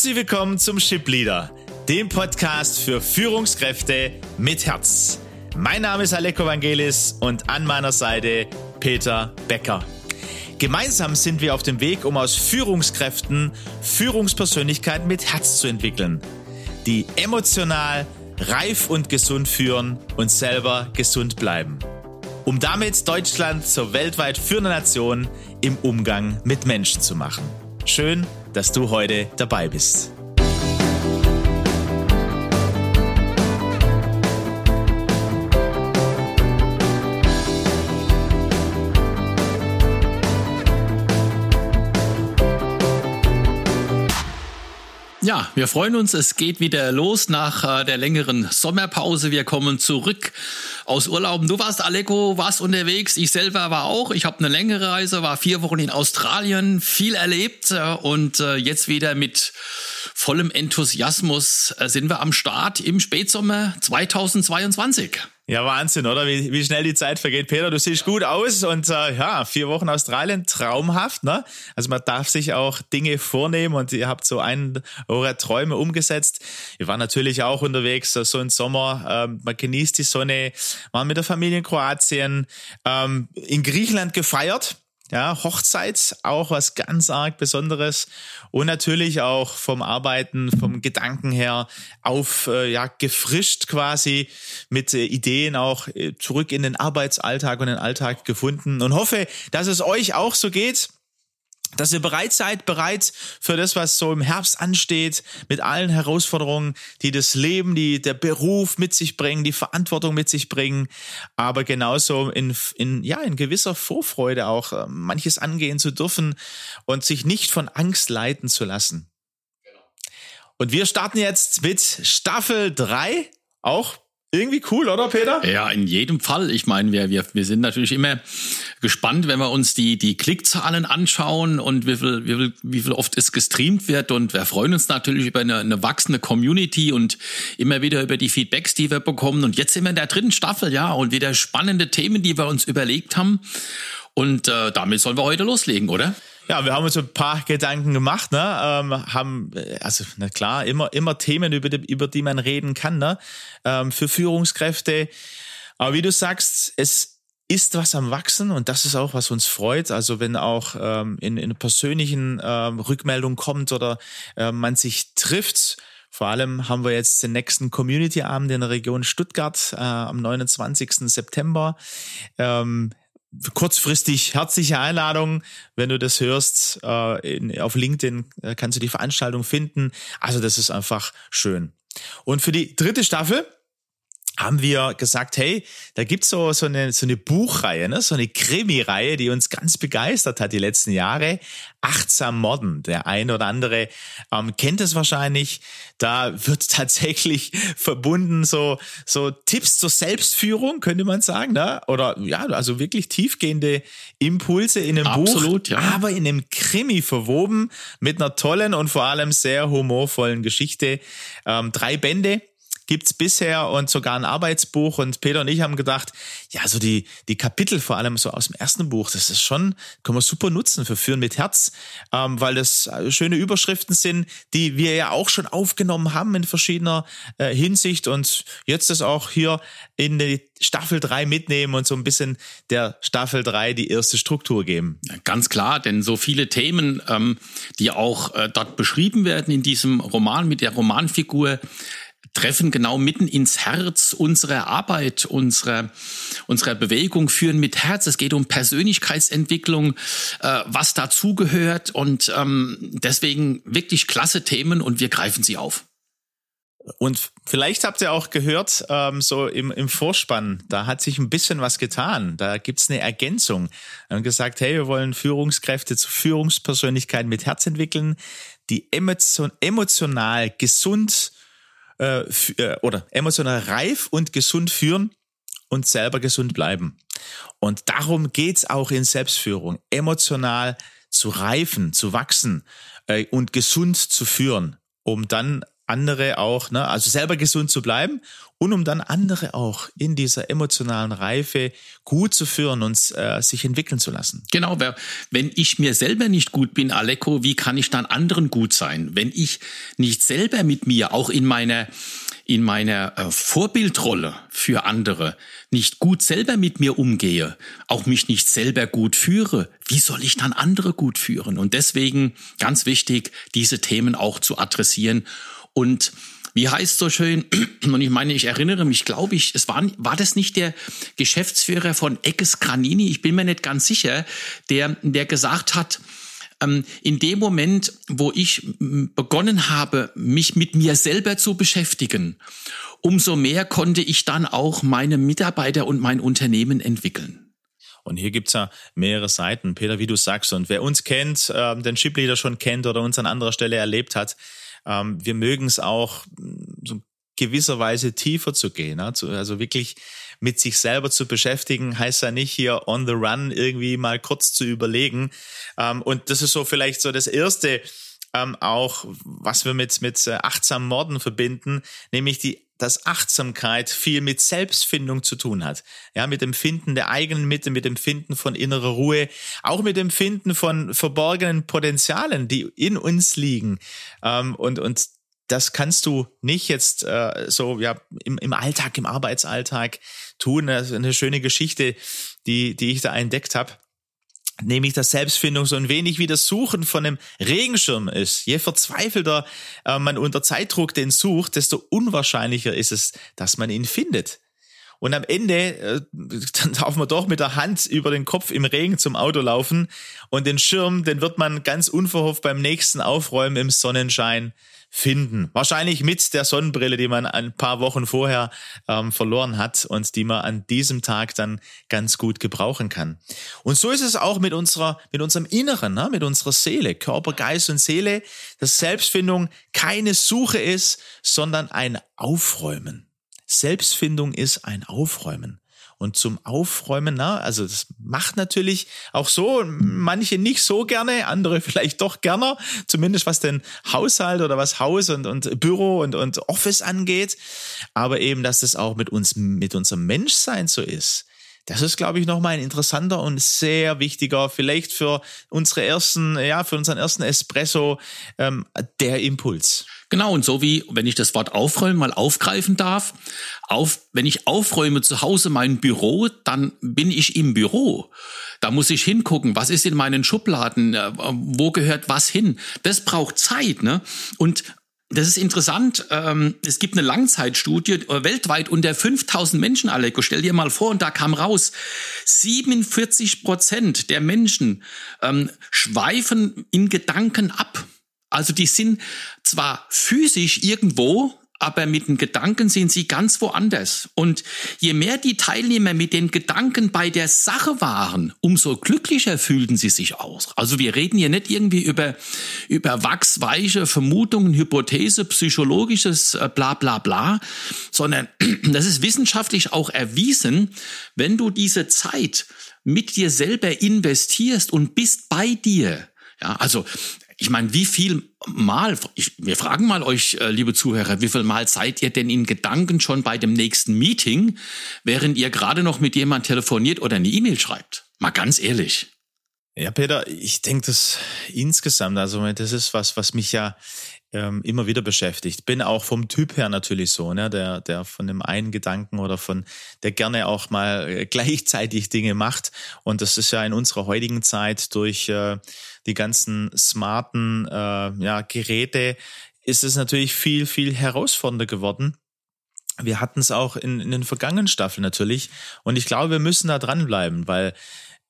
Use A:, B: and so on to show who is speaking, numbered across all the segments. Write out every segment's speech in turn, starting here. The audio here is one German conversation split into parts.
A: Herzlich willkommen zum Ship Leader, dem Podcast für Führungskräfte mit Herz. Mein Name ist Aleko Vangelis und an meiner Seite Peter Becker. Gemeinsam sind wir auf dem Weg, um aus Führungskräften Führungspersönlichkeiten mit Herz zu entwickeln, die emotional, reif und gesund führen und selber gesund bleiben, um damit Deutschland zur weltweit führenden Nation im Umgang mit Menschen zu machen. Schön, dass du heute dabei bist.
B: Ja, wir freuen uns. Es geht wieder los nach äh, der längeren Sommerpause. Wir kommen zurück aus Urlauben. Du warst, Aleko, warst unterwegs. Ich selber war auch. Ich habe eine längere Reise, war vier Wochen in Australien, viel erlebt äh, und äh, jetzt wieder mit vollem Enthusiasmus äh, sind wir am Start im Spätsommer 2022.
A: Ja, Wahnsinn, oder? Wie, wie schnell die Zeit vergeht. Peter, du siehst gut aus und äh, ja, vier Wochen Australien, traumhaft, ne? Also man darf sich auch Dinge vornehmen und ihr habt so einen eurer Träume umgesetzt. Wir waren natürlich auch unterwegs, so im Sommer, ähm, man genießt die Sonne, waren mit der Familie in Kroatien, ähm, in Griechenland gefeiert ja, Hochzeit, auch was ganz arg Besonderes. Und natürlich auch vom Arbeiten, vom Gedanken her auf, äh, ja, gefrischt quasi mit äh, Ideen auch äh, zurück in den Arbeitsalltag und den Alltag gefunden. Und hoffe, dass es euch auch so geht dass ihr bereit seid, bereit für das, was so im Herbst ansteht, mit allen Herausforderungen, die das Leben, die der Beruf mit sich bringen, die Verantwortung mit sich bringen, aber genauso in, in, ja, in gewisser Vorfreude auch äh, manches angehen zu dürfen und sich nicht von Angst leiten zu lassen. Und wir starten jetzt mit Staffel drei auch irgendwie cool, oder Peter?
B: Ja, in jedem Fall. Ich meine, wir, wir, wir sind natürlich immer gespannt, wenn wir uns die, die Klickzahlen anschauen und wie viel, wie, viel, wie viel oft es gestreamt wird. Und wir freuen uns natürlich über eine, eine wachsende Community und immer wieder über die Feedbacks, die wir bekommen. Und jetzt sind wir in der dritten Staffel, ja, und wieder spannende Themen, die wir uns überlegt haben. Und äh, damit sollen wir heute loslegen, oder?
A: Ja, wir haben uns ein paar Gedanken gemacht, ne? Ähm, haben, äh, also na klar, immer, immer Themen, über die, über die man reden kann, ne? Ähm, für Führungskräfte. Aber wie du sagst, es ist was am Wachsen und das ist auch, was uns freut. Also wenn auch ähm, in, in persönlichen ähm, Rückmeldungen kommt oder äh, man sich trifft, vor allem haben wir jetzt den nächsten Community-Abend in der Region Stuttgart äh, am 29. September. Ähm, kurzfristig herzliche Einladung, wenn du das hörst. Äh, in, auf LinkedIn äh, kannst du die Veranstaltung finden. Also das ist einfach schön. Und für die dritte Staffel haben wir gesagt, hey, da gibt's so, so, eine, so eine Buchreihe, ne? so eine Krimi-Reihe, die uns ganz begeistert hat die letzten Jahre. Achtsam Morden. Der ein oder andere ähm, kennt es wahrscheinlich. Da wird tatsächlich verbunden so, so Tipps zur Selbstführung, könnte man sagen. Ne? Oder ja, also wirklich tiefgehende Impulse in einem
B: Absolut,
A: Buch,
B: ja.
A: aber in einem Krimi verwoben mit einer tollen und vor allem sehr humorvollen Geschichte. Ähm, drei Bände gibt's bisher und sogar ein Arbeitsbuch. Und Peter und ich haben gedacht, ja, so die, die Kapitel vor allem so aus dem ersten Buch, das ist schon, können wir super nutzen für Führen mit Herz, ähm, weil das äh, schöne Überschriften sind, die wir ja auch schon aufgenommen haben in verschiedener äh, Hinsicht und jetzt das auch hier in die Staffel 3 mitnehmen und so ein bisschen der Staffel 3 die erste Struktur geben.
B: Ganz klar, denn so viele Themen, ähm, die auch äh, dort beschrieben werden in diesem Roman mit der Romanfigur, treffen genau mitten ins Herz unserer Arbeit, unserer, unserer Bewegung, führen mit Herz. Es geht um Persönlichkeitsentwicklung, äh, was dazugehört und ähm, deswegen wirklich klasse Themen und wir greifen sie auf.
A: Und vielleicht habt ihr auch gehört, ähm, so im, im Vorspann, da hat sich ein bisschen was getan. Da gibt's eine Ergänzung. Wir haben gesagt, hey, wir wollen Führungskräfte zu Führungspersönlichkeiten mit Herz entwickeln, die emotion, emotional gesund äh, äh, oder emotional reif und gesund führen und selber gesund bleiben. Und darum geht's auch in Selbstführung, emotional zu reifen, zu wachsen äh, und gesund zu führen, um dann andere auch, ne, also selber gesund zu bleiben und um dann andere auch in dieser emotionalen Reife gut zu führen und äh, sich entwickeln zu lassen.
B: Genau, wenn ich mir selber nicht gut bin, Aleko, wie kann ich dann anderen gut sein? Wenn ich nicht selber mit mir, auch in meiner in meiner äh, Vorbildrolle für andere nicht gut selber mit mir umgehe, auch mich nicht selber gut führe, wie soll ich dann andere gut führen? Und deswegen ganz wichtig, diese Themen auch zu adressieren und wie heißt so schön, und ich meine, ich erinnere mich, glaube ich, es war, war das nicht der Geschäftsführer von Eckes Granini, ich bin mir nicht ganz sicher, der, der gesagt hat, ähm, in dem Moment, wo ich begonnen habe, mich mit mir selber zu beschäftigen, umso mehr konnte ich dann auch meine Mitarbeiter und mein Unternehmen entwickeln.
A: Und hier gibt's ja mehrere Seiten, Peter, wie du sagst. Und wer uns kennt, äh, den Chipleader schon kennt oder uns an anderer Stelle erlebt hat, ähm, wir mögen es auch, so gewisserweise tiefer zu gehen. Also wirklich mit sich selber zu beschäftigen, heißt ja nicht hier on the run irgendwie mal kurz zu überlegen. Ähm, und das ist so vielleicht so das erste, ähm, auch was wir mit, mit äh, achtsamen Morden verbinden, nämlich die dass Achtsamkeit viel mit Selbstfindung zu tun hat. Ja, mit dem Finden der eigenen Mitte, mit dem Finden von innerer Ruhe, auch mit dem Finden von verborgenen Potenzialen, die in uns liegen. Ähm, und, und das kannst du nicht jetzt äh, so ja im, im Alltag, im Arbeitsalltag tun. Das ist eine schöne Geschichte, die, die ich da entdeckt habe. Nämlich, dass Selbstfindung so ein wenig wie das Suchen von einem Regenschirm ist. Je verzweifelter äh, man unter Zeitdruck den sucht, desto unwahrscheinlicher ist es, dass man ihn findet. Und am Ende, äh, dann darf man doch mit der Hand über den Kopf im Regen zum Auto laufen und den Schirm, den wird man ganz unverhofft beim nächsten Aufräumen im Sonnenschein finden. Wahrscheinlich mit der Sonnenbrille, die man ein paar Wochen vorher ähm, verloren hat und die man an diesem Tag dann ganz gut gebrauchen kann. Und so ist es auch mit unserer, mit unserem Inneren, ne? mit unserer Seele, Körper, Geist und Seele, dass Selbstfindung keine Suche ist, sondern ein Aufräumen. Selbstfindung ist ein Aufräumen. Und zum Aufräumen, na, also das macht natürlich auch so manche nicht so gerne, andere vielleicht doch gerne, zumindest was den Haushalt oder was Haus und, und Büro und, und Office angeht. Aber eben, dass das auch mit uns, mit unserem Menschsein so ist. Das ist, glaube ich, nochmal ein interessanter und sehr wichtiger, vielleicht für unsere ersten, ja, für unseren ersten Espresso, ähm, der Impuls.
B: Genau, und so wie, wenn ich das Wort aufräumen mal aufgreifen darf, auf, wenn ich aufräume zu Hause mein Büro, dann bin ich im Büro. Da muss ich hingucken, was ist in meinen Schubladen, äh, wo gehört was hin. Das braucht Zeit, ne? Und das ist interessant. Ähm, es gibt eine Langzeitstudie äh, weltweit unter 5000 Menschen, Aleko. Stell dir mal vor, und da kam raus, 47 Prozent der Menschen ähm, schweifen in Gedanken ab. Also die sind zwar physisch irgendwo, aber mit den Gedanken sind sie ganz woanders. Und je mehr die Teilnehmer mit den Gedanken bei der Sache waren, umso glücklicher fühlten sie sich aus. Also wir reden hier nicht irgendwie über, über wachsweiche Vermutungen, Hypothese, psychologisches äh, bla bla bla, sondern das ist wissenschaftlich auch erwiesen, wenn du diese Zeit mit dir selber investierst und bist bei dir, ja, also ich meine, wie viel Mal, ich, wir fragen mal euch, äh, liebe Zuhörer, wie viel Mal seid ihr denn in Gedanken schon bei dem nächsten Meeting, während ihr gerade noch mit jemand telefoniert oder eine E-Mail schreibt? Mal ganz ehrlich.
A: Ja, Peter, ich denke das insgesamt, also das ist was, was mich ja ähm, immer wieder beschäftigt. Bin auch vom Typ her natürlich so, ne, der, der von dem einen Gedanken oder von, der gerne auch mal äh, gleichzeitig Dinge macht. Und das ist ja in unserer heutigen Zeit durch äh, die ganzen smarten äh, ja, Geräte ist es natürlich viel, viel herausfordernder geworden. Wir hatten es auch in, in den vergangenen Staffeln natürlich. Und ich glaube, wir müssen da dranbleiben, weil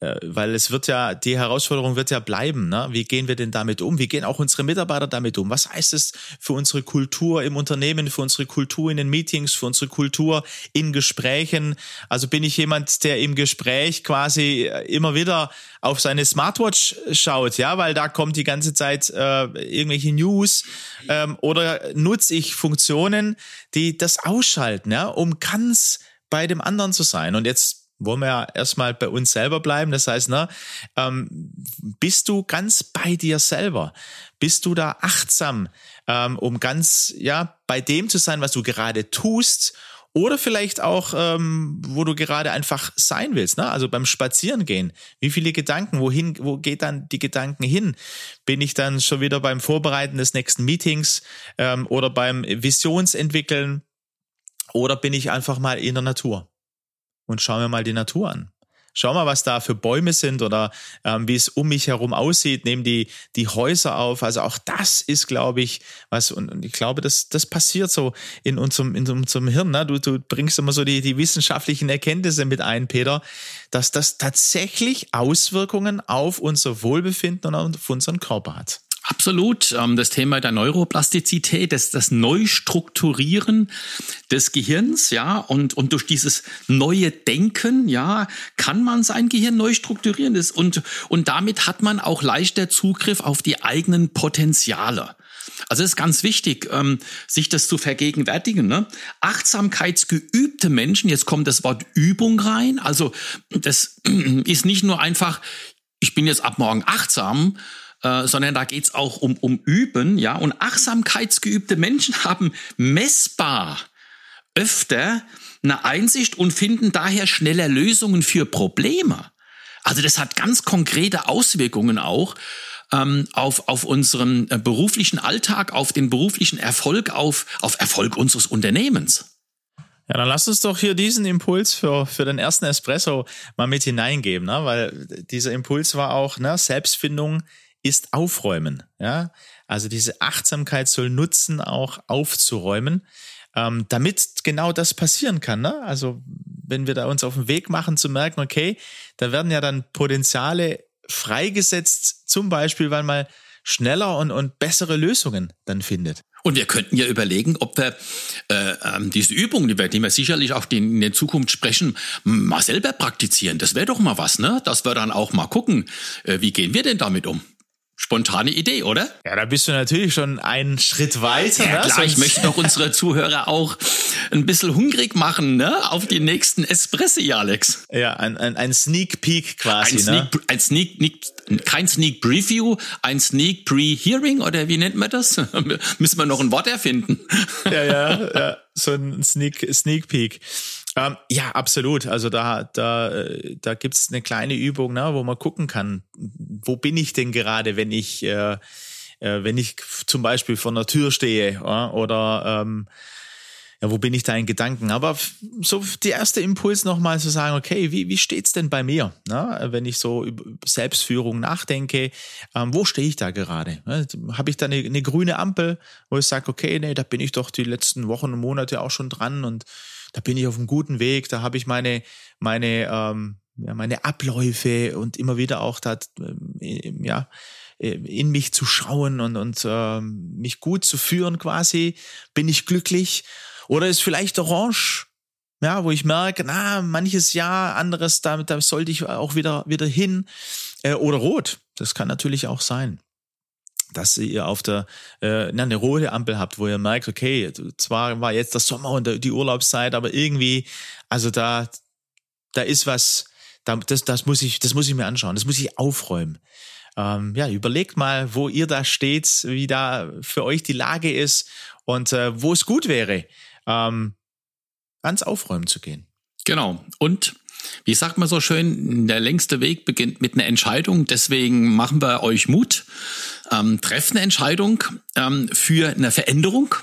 A: weil es wird ja, die Herausforderung wird ja bleiben. Ne? Wie gehen wir denn damit um? Wie gehen auch unsere Mitarbeiter damit um? Was heißt es für unsere Kultur im Unternehmen, für unsere Kultur in den Meetings, für unsere Kultur in Gesprächen? Also bin ich jemand, der im Gespräch quasi äh, immer wieder auf seine Smartwatch schaut, ja, weil da kommt die ganze Zeit äh, irgendwelche News ähm, oder nutze ich Funktionen, die das ausschalten, ja, um ganz bei dem anderen zu sein. Und jetzt wollen wir ja erstmal bei uns selber bleiben. Das heißt, ne, ähm, bist du ganz bei dir selber? Bist du da achtsam ähm, um ganz, ja, bei dem zu sein, was du gerade tust oder vielleicht auch, ähm, wo du gerade einfach sein willst, ne? Also beim Spazierengehen. Wie viele Gedanken, wohin, wo geht dann die Gedanken hin? Bin ich dann schon wieder beim Vorbereiten des nächsten Meetings ähm, oder beim Visionsentwickeln? Oder bin ich einfach mal in der Natur und schau mir mal die Natur an? Schau mal, was da für Bäume sind oder ähm, wie es um mich herum aussieht. Nehmen die, die Häuser auf. Also auch das ist, glaube ich, was, und, und ich glaube, das, das passiert so in unserem, in unserem Hirn. Ne? Du, du bringst immer so die, die wissenschaftlichen Erkenntnisse mit ein, Peter, dass das tatsächlich Auswirkungen auf unser Wohlbefinden und auf unseren Körper hat.
B: Absolut. Ähm, das Thema der Neuroplastizität, das, das Neustrukturieren des Gehirns, ja, und, und durch dieses neue Denken, ja, kann man sein Gehirn neu strukturieren. Und, und damit hat man auch leichter Zugriff auf die eigenen Potenziale. Also es ist ganz wichtig, ähm, sich das zu vergegenwärtigen. Ne? Achtsamkeitsgeübte Menschen, jetzt kommt das Wort Übung rein. Also das ist nicht nur einfach, ich bin jetzt ab morgen achtsam, äh, sondern da geht's auch um, um Üben, ja. Und achtsamkeitsgeübte Menschen haben messbar öfter eine Einsicht und finden daher schneller Lösungen für Probleme. Also das hat ganz konkrete Auswirkungen auch ähm, auf, auf unseren äh, beruflichen Alltag, auf den beruflichen Erfolg, auf, auf Erfolg unseres Unternehmens.
A: Ja, dann lass uns doch hier diesen Impuls für, für den ersten Espresso mal mit hineingeben, ne? weil dieser Impuls war auch ne, Selbstfindung ist aufräumen. Ja, also diese Achtsamkeit soll nutzen, auch aufzuräumen, ähm, damit genau das passieren kann. Ne? Also wenn wir da uns auf den Weg machen zu merken, okay, da werden ja dann Potenziale freigesetzt, zum Beispiel, weil man schneller und, und bessere Lösungen dann findet.
B: Und wir könnten ja überlegen, ob wir äh, ähm, diese Übung, die wir, die wir sicherlich auch in der Zukunft sprechen, mal selber praktizieren. Das wäre doch mal was, ne? Dass wir dann auch mal gucken, äh, wie gehen wir denn damit um? Spontane Idee, oder?
A: Ja, da bist du natürlich schon einen Schritt weiter.
B: Ja, ne? klar, ich möchte doch unsere Zuhörer auch ein bisschen hungrig machen, ne? Auf die nächsten Espressi, Alex.
A: Ja, ein, ein, ein Sneak Peek quasi,
B: ein Sneak,
A: ne?
B: Ein Sneak, kein Sneak Preview, ein Sneak Pre-Hearing oder wie nennt man das? Müssen wir noch ein Wort erfinden.
A: ja, ja, ja, so ein Sneak, Sneak Peek. Ähm, ja, absolut. Also da, da, äh, da gibt's eine kleine Übung, ne, wo man gucken kann, wo bin ich denn gerade, wenn ich, äh, äh, wenn ich zum Beispiel vor einer Tür stehe ja, oder ähm, ja, wo bin ich da in Gedanken? Aber so der erste Impuls nochmal zu sagen, okay, wie, wie steht's denn bei mir? Ne? Wenn ich so über Selbstführung nachdenke, ähm, wo stehe ich da gerade? Ne? Habe ich da eine, eine grüne Ampel, wo ich sage, okay, nee, da bin ich doch die letzten Wochen und Monate auch schon dran und da bin ich auf einem guten Weg, da habe ich meine, meine, ähm, ja, meine Abläufe und immer wieder auch da, ähm, ja, äh, in mich zu schauen und, und ähm, mich gut zu führen quasi, bin ich glücklich. Oder ist vielleicht orange, ja, wo ich merke, na, manches Jahr, anderes, da, da sollte ich auch wieder, wieder hin. Äh, oder rot, das kann natürlich auch sein dass ihr auf der äh, eine rote Ampel habt, wo ihr merkt, okay, zwar war jetzt der Sommer und die Urlaubszeit, aber irgendwie, also da, da ist was, da, das, das muss ich, das muss ich mir anschauen, das muss ich aufräumen. Ähm, ja, überlegt mal, wo ihr da steht, wie da für euch die Lage ist und äh, wo es gut wäre, ähm, ans Aufräumen zu gehen.
B: Genau. Und wie sagt man so schön, der längste Weg beginnt mit einer Entscheidung. Deswegen machen wir euch Mut. Ähm, trefft eine Entscheidung ähm, für eine Veränderung.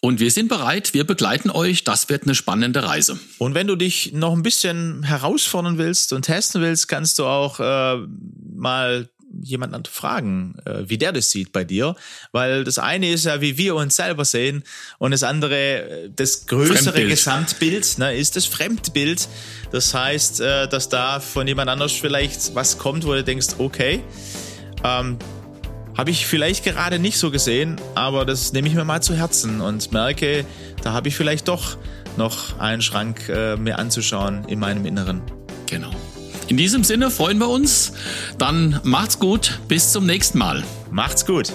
B: Und wir sind bereit, wir begleiten euch. Das wird eine spannende Reise.
A: Und wenn du dich noch ein bisschen herausfordern willst und testen willst, kannst du auch äh, mal jemanden fragen, äh, wie der das sieht bei dir. Weil das eine ist ja, wie wir uns selber sehen und das andere, äh, das größere Fremdbild. Gesamtbild, ne, ist das Fremdbild. Das heißt, äh, dass da von jemand anders vielleicht was kommt, wo du denkst, okay, ähm, habe ich vielleicht gerade nicht so gesehen, aber das nehme ich mir mal zu Herzen und merke, da habe ich vielleicht doch noch einen Schrank äh, mir anzuschauen in meinem Inneren.
B: In diesem Sinne freuen wir uns. Dann macht's gut. Bis zum nächsten Mal.
A: Macht's gut.